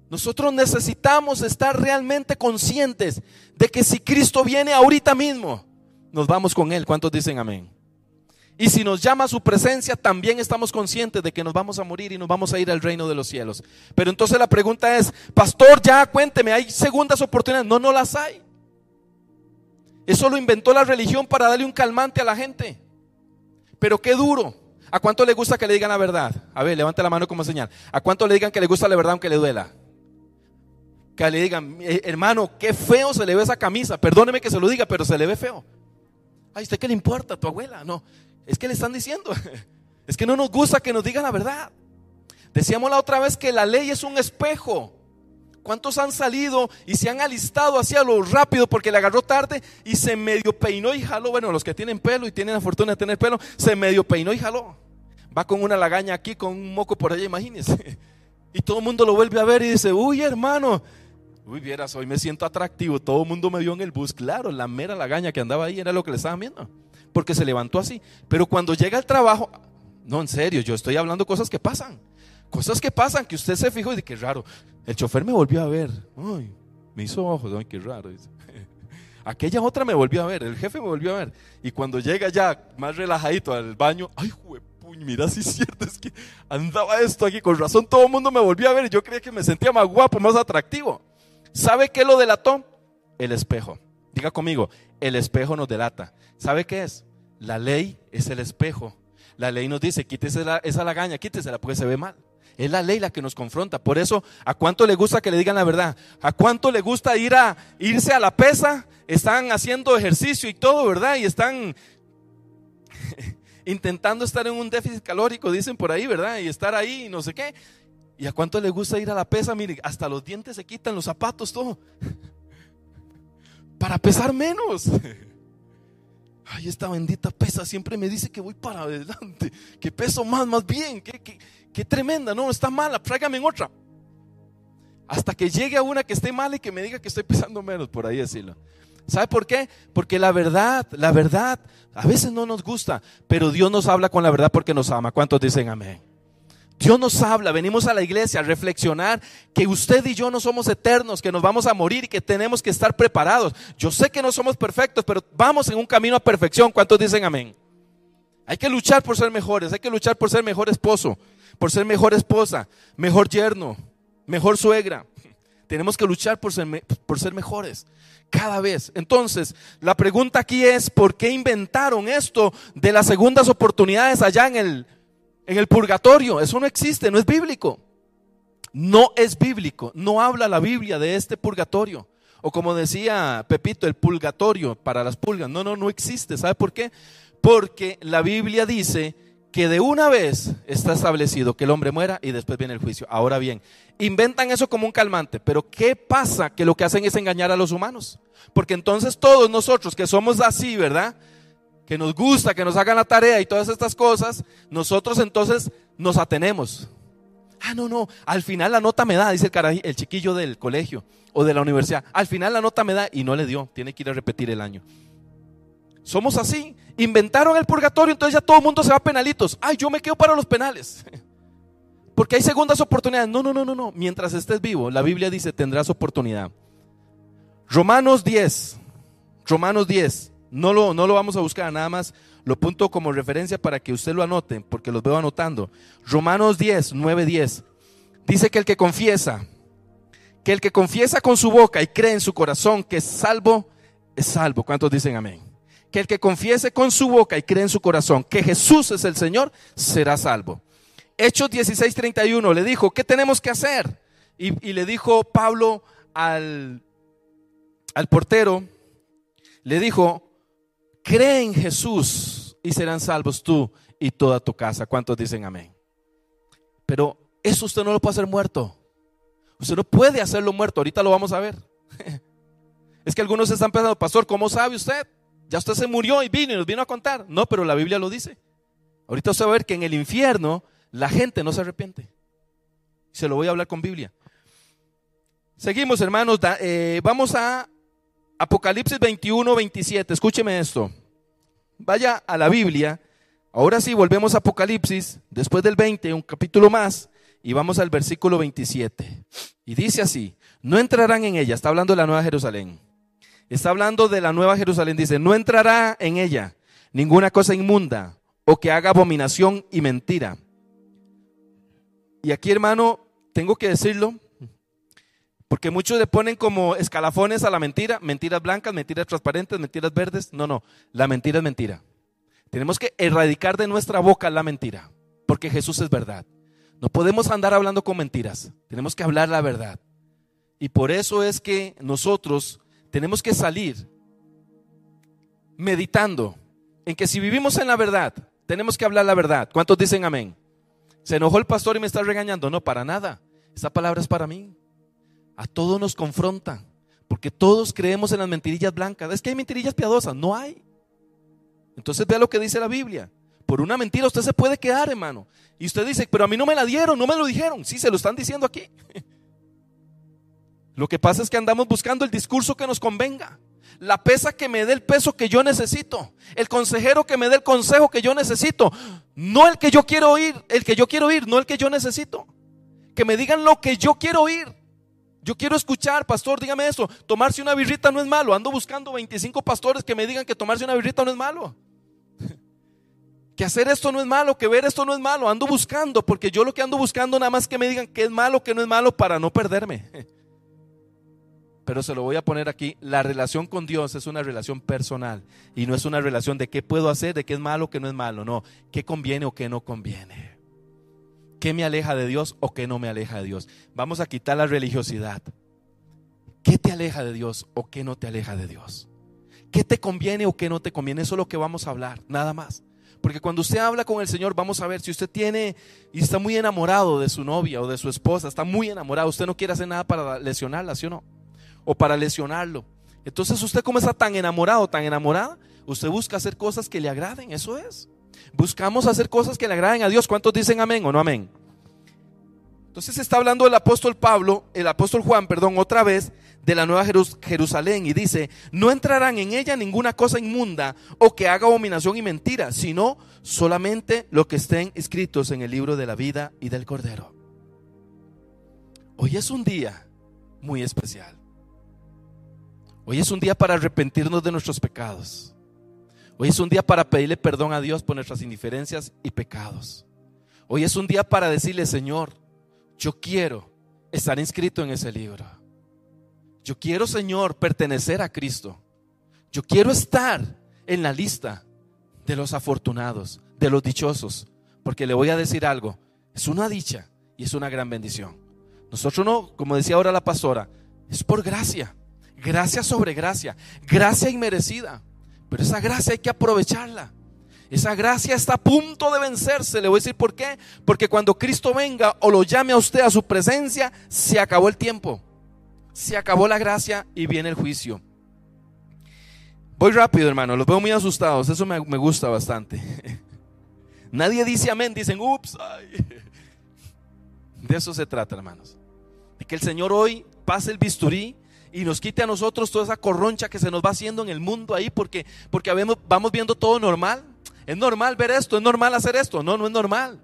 Nosotros necesitamos estar realmente conscientes de que si Cristo viene ahorita mismo, nos vamos con Él. ¿Cuántos dicen amén? Y si nos llama su presencia, también estamos conscientes de que nos vamos a morir y nos vamos a ir al reino de los cielos. Pero entonces la pregunta es, pastor, ya cuénteme, ¿hay segundas oportunidades? No, no las hay. Eso lo inventó la religión para darle un calmante a la gente. Pero qué duro. ¿A cuánto le gusta que le digan la verdad? A ver, levante la mano como señal. ¿A cuánto le digan que le gusta la verdad aunque le duela? Que le digan, eh, hermano, qué feo se le ve esa camisa. Perdóneme que se lo diga, pero se le ve feo. Ay, ¿usted qué le importa? ¿Tu abuela? No, es que le están diciendo. Es que no nos gusta que nos digan la verdad. Decíamos la otra vez que la ley es un espejo. ¿Cuántos han salido y se han alistado hacia lo rápido porque le agarró tarde y se medio peinó y jaló? Bueno, los que tienen pelo y tienen la fortuna de tener pelo, se medio peinó y jaló. Va con una lagaña aquí, con un moco por allá, imagínense. Y todo el mundo lo vuelve a ver y dice, uy hermano, Uy, vieras, hoy me siento atractivo. Todo el mundo me vio en el bus. Claro, la mera lagaña que andaba ahí era lo que le estaban viendo. Porque se levantó así. Pero cuando llega al trabajo, no, en serio, yo estoy hablando cosas que pasan. Cosas que pasan, que usted se fijó y dice, qué raro. El chofer me volvió a ver. Ay, me hizo ojos, ay, qué raro. Aquella otra me volvió a ver, el jefe me volvió a ver. Y cuando llega ya más relajadito al baño, ay, puñ, mira si es cierto, es que andaba esto aquí, con razón todo el mundo me volvió a ver y yo creía que me sentía más guapo, más atractivo. ¿Sabe qué lo delató? El espejo. Diga conmigo, el espejo nos delata. ¿Sabe qué es? La ley es el espejo. La ley nos dice, quítese esa lagaña, quítesela porque se ve mal. Es la ley la que nos confronta. Por eso, ¿a cuánto le gusta que le digan la verdad? ¿A cuánto le gusta ir a irse a la pesa? Están haciendo ejercicio y todo, ¿verdad? Y están intentando estar en un déficit calórico, dicen por ahí, ¿verdad? Y estar ahí no sé qué. ¿Y a cuánto le gusta ir a la pesa? Mire, hasta los dientes se quitan, los zapatos, todo. Para pesar menos. Ay, esta bendita pesa siempre me dice que voy para adelante, que peso más, más bien, que, tremenda, no, está mala, tráigame en otra. Hasta que llegue a una que esté mala y que me diga que estoy pesando menos, por ahí decirlo. ¿Sabe por qué? Porque la verdad, la verdad, a veces no nos gusta, pero Dios nos habla con la verdad porque nos ama. ¿Cuántos dicen amén? Dios nos habla, venimos a la iglesia a reflexionar que usted y yo no somos eternos, que nos vamos a morir y que tenemos que estar preparados. Yo sé que no somos perfectos, pero vamos en un camino a perfección. ¿Cuántos dicen amén? Hay que luchar por ser mejores, hay que luchar por ser mejor esposo, por ser mejor esposa, mejor yerno, mejor suegra. Tenemos que luchar por ser, por ser mejores cada vez. Entonces, la pregunta aquí es, ¿por qué inventaron esto de las segundas oportunidades allá en el en el purgatorio. Eso no existe, no es bíblico. No es bíblico. No habla la Biblia de este purgatorio. O como decía Pepito, el purgatorio para las pulgas. No, no, no existe. ¿Sabe por qué? Porque la Biblia dice que de una vez está establecido que el hombre muera y después viene el juicio. Ahora bien, inventan eso como un calmante, pero ¿qué pasa? Que lo que hacen es engañar a los humanos. Porque entonces todos nosotros que somos así, ¿verdad? Que nos gusta que nos hagan la tarea y todas estas cosas, nosotros entonces nos atenemos. Ah, no, no, al final la nota me da, dice el, el chiquillo del colegio o de la universidad. Al final la nota me da y no le dio, tiene que ir a repetir el año. Somos así. Inventaron el purgatorio, entonces ya todo el mundo se va a penalitos. Ay, yo me quedo para los penales. Porque hay segundas oportunidades. No, no, no, no, no. Mientras estés vivo, la Biblia dice, tendrás oportunidad. Romanos 10. Romanos 10. No lo, no lo vamos a buscar, nada más lo punto como referencia para que usted lo anote, porque los veo anotando. Romanos 10, 9, 10. Dice que el que confiesa, que el que confiesa con su boca y cree en su corazón que es salvo, es salvo. ¿Cuántos dicen amén? Que el que confiese con su boca y cree en su corazón que Jesús es el Señor, será salvo. Hechos 16, 31 le dijo, ¿qué tenemos que hacer? Y, le dijo Pablo al, al portero, le dijo, cree en Jesús y serán salvos tú y toda tu casa. ¿Cuántos dicen amén? Pero eso usted no lo puede hacer muerto. Usted no puede hacerlo muerto. Ahorita lo vamos a ver. Es que algunos están pensando, pastor, ¿cómo sabe usted? Ya usted se murió y vino y nos vino a contar. No, pero la Biblia lo dice. Ahorita usted va a ver que en el infierno la gente no se arrepiente. Se lo voy a hablar con Biblia. Seguimos, hermanos. Eh, vamos a Apocalipsis 21, 27. Escúcheme esto. Vaya a la Biblia. Ahora sí, volvemos a Apocalipsis, después del 20, un capítulo más, y vamos al versículo 27. Y dice así, no entrarán en ella, está hablando de la Nueva Jerusalén. Está hablando de la Nueva Jerusalén, dice, no entrará en ella ninguna cosa inmunda o que haga abominación y mentira. Y aquí, hermano, tengo que decirlo, porque muchos le ponen como escalafones a la mentira, mentiras blancas, mentiras transparentes, mentiras verdes. No, no, la mentira es mentira. Tenemos que erradicar de nuestra boca la mentira, porque Jesús es verdad. No podemos andar hablando con mentiras, tenemos que hablar la verdad. Y por eso es que nosotros tenemos que salir meditando en que si vivimos en la verdad, tenemos que hablar la verdad. ¿Cuántos dicen amén? ¿Se enojó el pastor y me está regañando? No, para nada. Esa palabra es para mí. A todos nos confronta, porque todos creemos en las mentirillas blancas. Es que hay mentirillas piadosas, no hay. Entonces vea lo que dice la Biblia. Por una mentira usted se puede quedar, hermano. Y usted dice, pero a mí no me la dieron, no me lo dijeron. Sí, se lo están diciendo aquí. Lo que pasa es que andamos buscando el discurso que nos convenga. La pesa que me dé el peso que yo necesito. El consejero que me dé el consejo que yo necesito. No el que yo quiero oír, el que yo quiero oír, no el que yo necesito. Que me digan lo que yo quiero oír. Yo quiero escuchar, pastor, dígame eso. Tomarse una birrita no es malo. Ando buscando 25 pastores que me digan que tomarse una birrita no es malo. Que hacer esto no es malo, que ver esto no es malo. Ando buscando, porque yo lo que ando buscando nada más que me digan que es malo, que no es malo para no perderme. Pero se lo voy a poner aquí. La relación con Dios es una relación personal y no es una relación de qué puedo hacer, de qué es malo, qué no es malo. No, qué conviene o qué no conviene. ¿Qué me aleja de Dios o qué no me aleja de Dios? Vamos a quitar la religiosidad. ¿Qué te aleja de Dios o qué no te aleja de Dios? ¿Qué te conviene o qué no te conviene? Eso es lo que vamos a hablar, nada más. Porque cuando usted habla con el Señor, vamos a ver si usted tiene y está muy enamorado de su novia o de su esposa, está muy enamorado, usted no quiere hacer nada para lesionarla, ¿sí o no? O para lesionarlo. Entonces usted como está tan enamorado, tan enamorada, usted busca hacer cosas que le agraden, eso es. Buscamos hacer cosas que le agraden a Dios. ¿Cuántos dicen amén o no amén? Entonces está hablando el apóstol Pablo, el apóstol Juan, perdón, otra vez de la nueva Jerusalén y dice, no entrarán en ella ninguna cosa inmunda o que haga abominación y mentira, sino solamente lo que estén escritos en el libro de la vida y del Cordero. Hoy es un día muy especial. Hoy es un día para arrepentirnos de nuestros pecados. Hoy es un día para pedirle perdón a Dios por nuestras indiferencias y pecados. Hoy es un día para decirle, Señor, yo quiero estar inscrito en ese libro. Yo quiero, Señor, pertenecer a Cristo. Yo quiero estar en la lista de los afortunados, de los dichosos. Porque le voy a decir algo, es una dicha y es una gran bendición. Nosotros no, como decía ahora la pastora, es por gracia, gracia sobre gracia, gracia inmerecida. Pero esa gracia hay que aprovecharla. Esa gracia está a punto de vencerse. Le voy a decir por qué. Porque cuando Cristo venga o lo llame a usted a su presencia, se acabó el tiempo. Se acabó la gracia y viene el juicio. Voy rápido, hermano, los veo muy asustados, eso me, gusta bastante. Nadie dice amén, dicen, ups. De eso se trata, hermanos. De que el Señor hoy pase el bisturí y nos quite a nosotros toda esa corroncha que se nos va haciendo en el mundo ahí porque, porque vamos viendo todo normal. Es normal ver esto, es normal hacer esto. No, no es normal.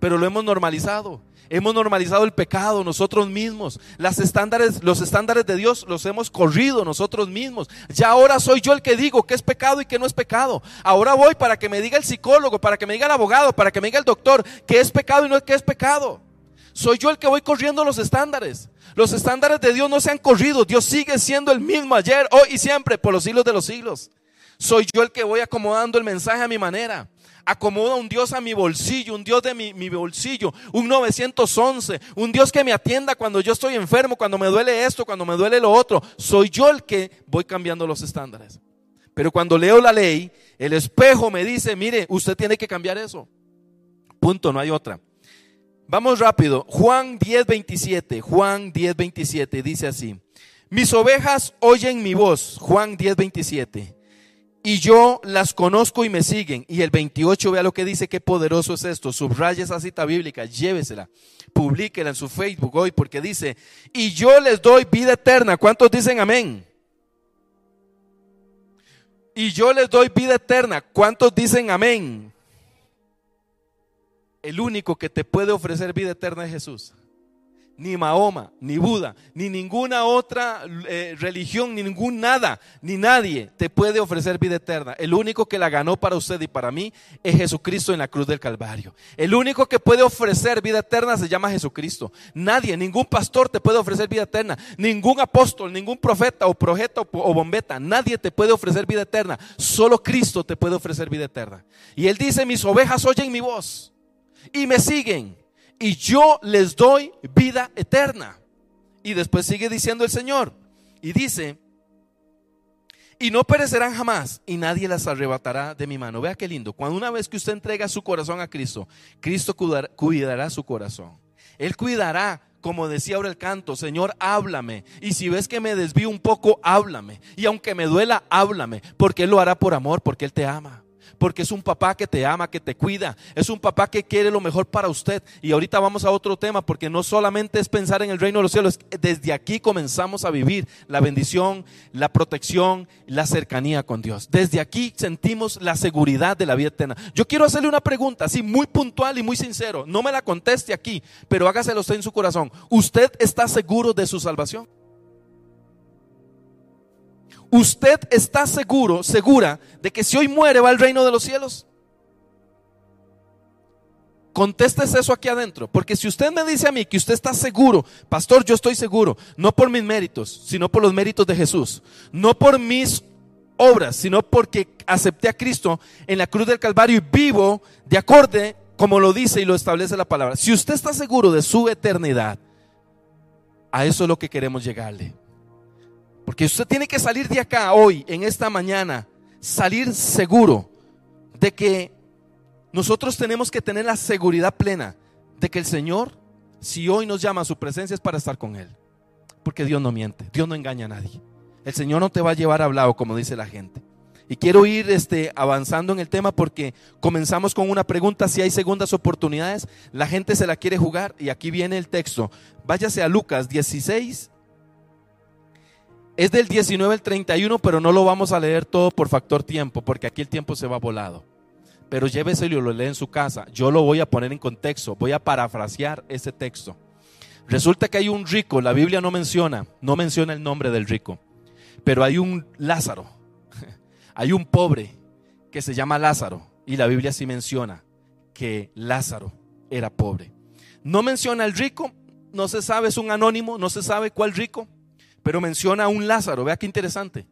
Pero lo hemos normalizado. Hemos normalizado el pecado nosotros mismos. Las estándares, los estándares de Dios los hemos corrido nosotros mismos. Ya ahora soy yo el que digo que es pecado y que no es pecado. Ahora voy para que me diga el psicólogo, para que me diga el abogado, para que me diga el doctor que es pecado y no que es pecado. Soy yo el que voy corriendo los estándares. Los estándares de Dios no se han corrido. Dios sigue siendo el mismo ayer, hoy y siempre, por los siglos de los siglos. Soy yo el que voy acomodando el mensaje a mi manera acomoda un Dios a mi bolsillo, un Dios de mi, bolsillo, un 911, un Dios que me atienda cuando yo estoy enfermo, cuando me duele esto, cuando me duele lo otro. Soy yo el que voy cambiando los estándares. Pero cuando leo la ley, el espejo me dice, mire, usted tiene que cambiar eso. Punto, no hay otra. Vamos rápido. Juan 10, 27. Juan 10, 27 dice así. Mis ovejas oyen mi voz. Juan 10, 27 y yo las conozco y me siguen. Y el 28, vea lo que dice, qué poderoso es esto. Subraya esa cita bíblica, llévesela, publíquela en su Facebook hoy, porque dice, y yo les doy vida eterna. ¿Cuántos dicen amén? Y yo les doy vida eterna. ¿Cuántos dicen amén? El único que te puede ofrecer vida eterna es Jesús ni Mahoma, ni Buda, ni ninguna otra eh, religión, ni ningún nada, ni nadie te puede ofrecer vida eterna. El único que la ganó para usted y para mí es Jesucristo en la cruz del Calvario. El único que puede ofrecer vida eterna se llama Jesucristo. Nadie, ningún pastor te puede ofrecer vida eterna, ningún apóstol, ningún profeta o profeta o bombeta, nadie te puede ofrecer vida eterna. Solo Cristo te puede ofrecer vida eterna. Y él dice, mis ovejas oyen mi voz y me siguen y yo les doy vida eterna. Y después sigue diciendo el Señor. Y dice, y no perecerán jamás y nadie las arrebatará de mi mano. Vea qué lindo. Cuando una vez que usted entrega su corazón a Cristo, Cristo cuidará, su corazón. Él cuidará como decía ahora el canto, Señor, háblame. Y si ves que me desvío un poco, háblame. Y aunque me duela, háblame, porque Él lo hará por amor, porque Él te ama porque es un papá que te ama, que te cuida, es un papá que quiere lo mejor para usted. Y ahorita vamos a otro tema, porque no solamente es pensar en el reino de los cielos, desde aquí comenzamos a vivir la bendición, la protección, la cercanía con Dios. Desde aquí sentimos la seguridad de la vida eterna. Yo quiero hacerle una pregunta, así muy puntual y muy sincero. No me la conteste aquí, pero hágaselo usted en su corazón. ¿Usted está seguro de su salvación? ¿Usted está seguro, segura de que si hoy muere va al reino de los cielos? Contéstese eso aquí adentro, porque si usted me dice a mí que usted está seguro, pastor, yo estoy seguro, no por mis méritos, sino por los méritos de Jesús, no por mis obras, sino porque acepté a Cristo en la cruz del Calvario y vivo de acorde como lo dice y lo establece la palabra. Si usted está seguro de su eternidad, a eso es lo que queremos llegarle. Porque usted tiene que salir de acá hoy, en esta mañana, salir seguro de que nosotros tenemos que tener la seguridad plena de que el Señor, si hoy nos llama a su presencia, es para estar con Él. Porque Dios no miente, Dios no engaña a nadie. El Señor no te va a llevar hablado, como dice la gente. Y quiero ir este, avanzando en el tema porque comenzamos con una pregunta, si hay segundas oportunidades, la gente se la quiere jugar y aquí viene el texto. Váyase a Lucas 16, es del 19 al 31, pero no lo vamos a leer todo por factor tiempo, porque aquí el tiempo se va volado. Pero lléveselo y lo lee en su casa. Yo lo voy a poner en contexto, voy a parafrasear ese texto. Resulta que hay un rico, la Biblia no menciona, no menciona el nombre del rico, pero hay un Lázaro, hay un pobre que se llama Lázaro, y la Biblia sí menciona que Lázaro era pobre. No menciona el rico, no se sabe, es un anónimo, no se sabe cuál rico, pero menciona a un Lázaro. Vea qué interesante.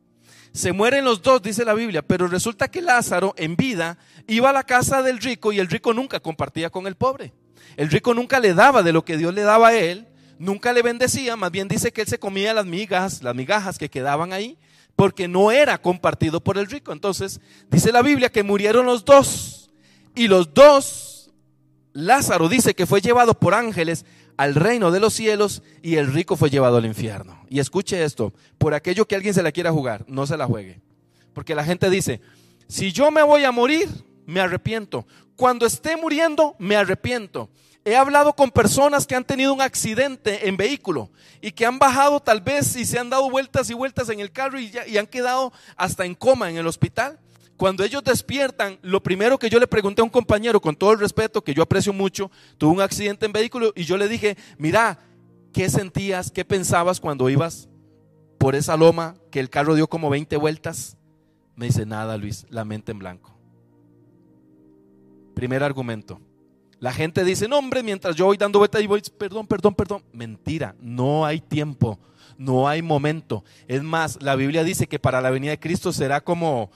Se mueren los dos, dice la Biblia, pero resulta que Lázaro en vida iba a la casa del rico y el rico nunca compartía con el pobre. El rico nunca le daba de lo que Dios le daba a él, nunca le bendecía, más bien dice que él se comía las migas, las migajas que quedaban ahí, porque no era compartido por el rico. Entonces, dice la Biblia que murieron los dos y los dos, Lázaro dice que fue llevado por ángeles al reino de los cielos y el rico fue llevado al infierno. Y escuche esto, por aquello que alguien se la quiera jugar, no se la juegue. Porque la gente dice, si yo me voy a morir, me arrepiento. Cuando esté muriendo, me arrepiento. He hablado con personas que han tenido un accidente en vehículo y que han bajado tal vez y se han dado vueltas y vueltas en el carro y, y han quedado hasta en coma en el hospital. Cuando ellos despiertan, lo primero que yo le pregunté a un compañero, con todo el respeto que yo aprecio mucho, tuvo un accidente en vehículo y yo le dije, mira, ¿qué sentías, qué pensabas cuando ibas por esa loma que el carro dio como 20 vueltas? Me dice, nada, Luis, la mente en blanco. Primer argumento. La gente dice, no, hombre, mientras yo voy dando vueltas y voy, perdón, perdón, perdón. Mentira, no hay tiempo, no hay momento. Es más, la Biblia dice que para la venida de Cristo será como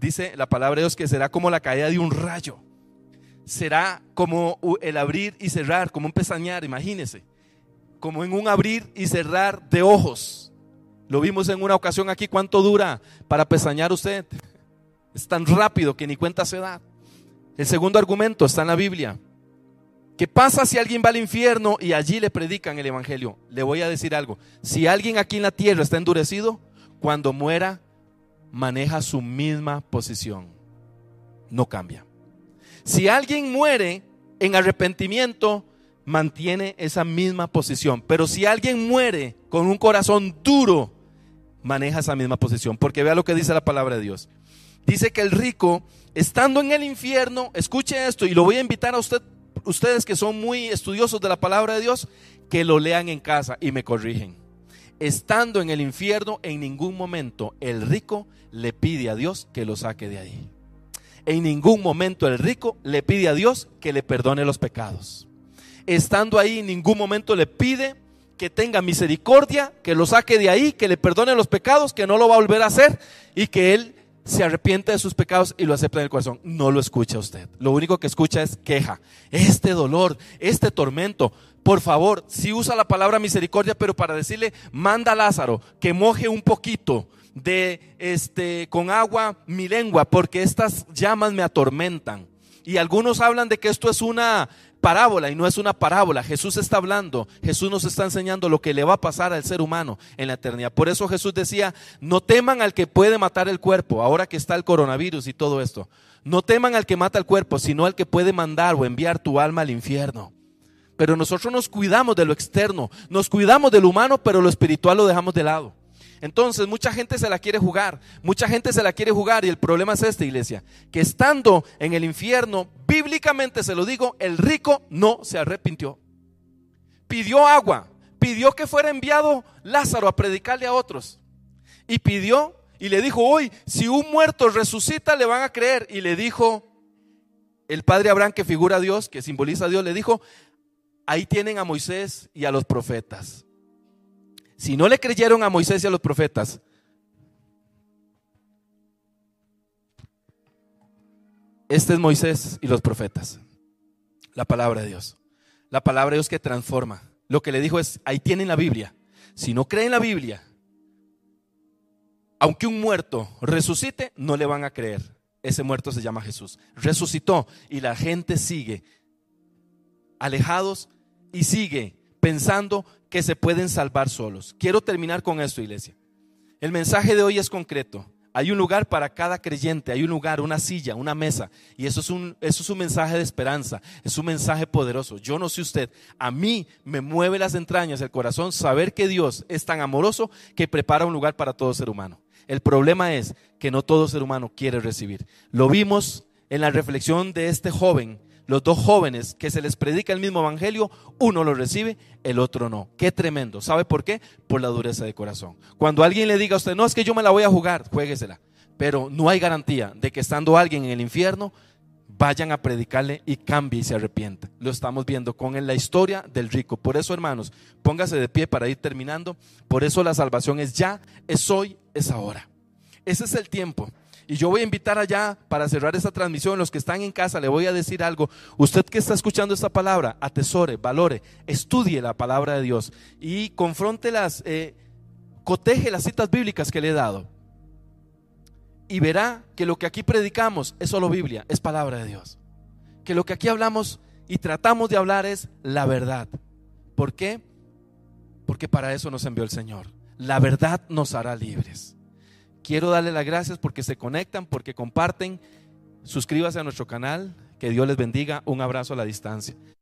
dice la palabra de Dios que será como la caída de un rayo. Será como el abrir y cerrar, como un pesañar, imagínese. Como en un abrir y cerrar de ojos. Lo vimos en una ocasión aquí, ¿cuánto dura para pesañar usted? Es tan rápido que ni cuenta se da. El segundo argumento está en la Biblia. ¿Qué pasa si alguien va al infierno y allí le predican el Evangelio? Le voy a decir algo. Si alguien aquí en la tierra está endurecido, cuando muera maneja su misma posición. No cambia. Si alguien muere en arrepentimiento, mantiene esa misma posición. Pero si alguien muere con un corazón duro, maneja esa misma posición. Porque vea lo que dice la palabra de Dios. Dice que el rico, estando en el infierno, escuche esto y lo voy a invitar a usted, ustedes que son muy estudiosos de la palabra de Dios, que lo lean en casa y me corrigen. Estando en el infierno, en ningún momento el rico le pide a Dios que lo saque de ahí. En ningún momento el rico le pide a Dios que le perdone los pecados. Estando ahí, en ningún momento le pide que tenga misericordia, que lo saque de ahí, que le perdone los pecados, que no lo va a volver a hacer y que él se arrepiente de sus pecados y lo acepta en el corazón. No lo escucha usted. Lo único que escucha es queja. Este dolor, este tormento. Por favor, si usa la palabra misericordia, pero para decirle, manda a Lázaro que moje un poquito de este con agua mi lengua porque estas llamas me atormentan. Y algunos hablan de que esto es una parábola y no es una parábola. Jesús está hablando, Jesús nos está enseñando lo que le va a pasar al ser humano en la eternidad. Por eso Jesús decía, no teman al que puede matar el cuerpo, ahora que está el coronavirus y todo esto. No teman al que mata el cuerpo, sino al que puede mandar o enviar tu alma al infierno. Pero nosotros nos cuidamos de lo externo, nos cuidamos de lo humano, pero lo espiritual lo dejamos de lado. Entonces, mucha gente se la quiere jugar, mucha gente se la quiere jugar y el problema es este, iglesia, que estando en el infierno, bíblicamente se lo digo, el rico no se arrepintió. Pidió agua, pidió que fuera enviado Lázaro a predicarle a otros. Y pidió y le dijo, hoy, si un muerto resucita, le van a creer. Y le dijo, el padre Abraham, que figura a Dios, que simboliza a Dios, le dijo, ahí tienen a Moisés y a los profetas. Si no le creyeron a Moisés y a los profetas, este es Moisés y los profetas. La palabra de Dios. La palabra de Dios que transforma. Lo que le dijo es, ahí tienen la Biblia. Si no creen la Biblia, aunque un muerto resucite, no le van a creer. Ese muerto se llama Jesús. Resucitó y la gente sigue alejados y sigue pensando que se pueden salvar solos. Quiero terminar con esto, iglesia. El mensaje de hoy es concreto. Hay un lugar para cada creyente, hay un lugar, una silla, una mesa. Y eso es un, eso es un mensaje de esperanza, es un mensaje poderoso. Yo no sé usted, a mí me mueve las entrañas, el corazón, saber que Dios es tan amoroso que prepara un lugar para todo ser humano. El problema es que no todo ser humano quiere recibir. Lo vimos en la reflexión de este joven los dos jóvenes que se les predica el mismo evangelio, uno lo recibe, el otro no. Qué tremendo. ¿Sabe por qué? Por la dureza de corazón. Cuando alguien le diga a usted, no es que yo me la voy a jugar, juéguesela. Pero no hay garantía de que estando alguien en el infierno, vayan a predicarle y cambie y se arrepienta. Lo estamos viendo con la historia del rico. Por eso, hermanos, póngase de pie para ir terminando. Por eso la salvación es ya, es hoy, es ahora. Ese es el tiempo. Y yo voy a invitar allá para cerrar esta transmisión, los que están en casa, le voy a decir algo. Usted que está escuchando esta palabra, atesore, valore, estudie la palabra de Dios y confronte las, eh, coteje las citas bíblicas que le he dado. Y verá que lo que aquí predicamos es solo Biblia, es palabra de Dios. Que lo que aquí hablamos y tratamos de hablar es la verdad. ¿Por qué? Porque para eso nos envió el Señor. La verdad nos hará libres Quiero darle las gracias porque se conectan, porque comparten. Suscríbase a nuestro canal. Que Dios les bendiga. Un abrazo a la distancia.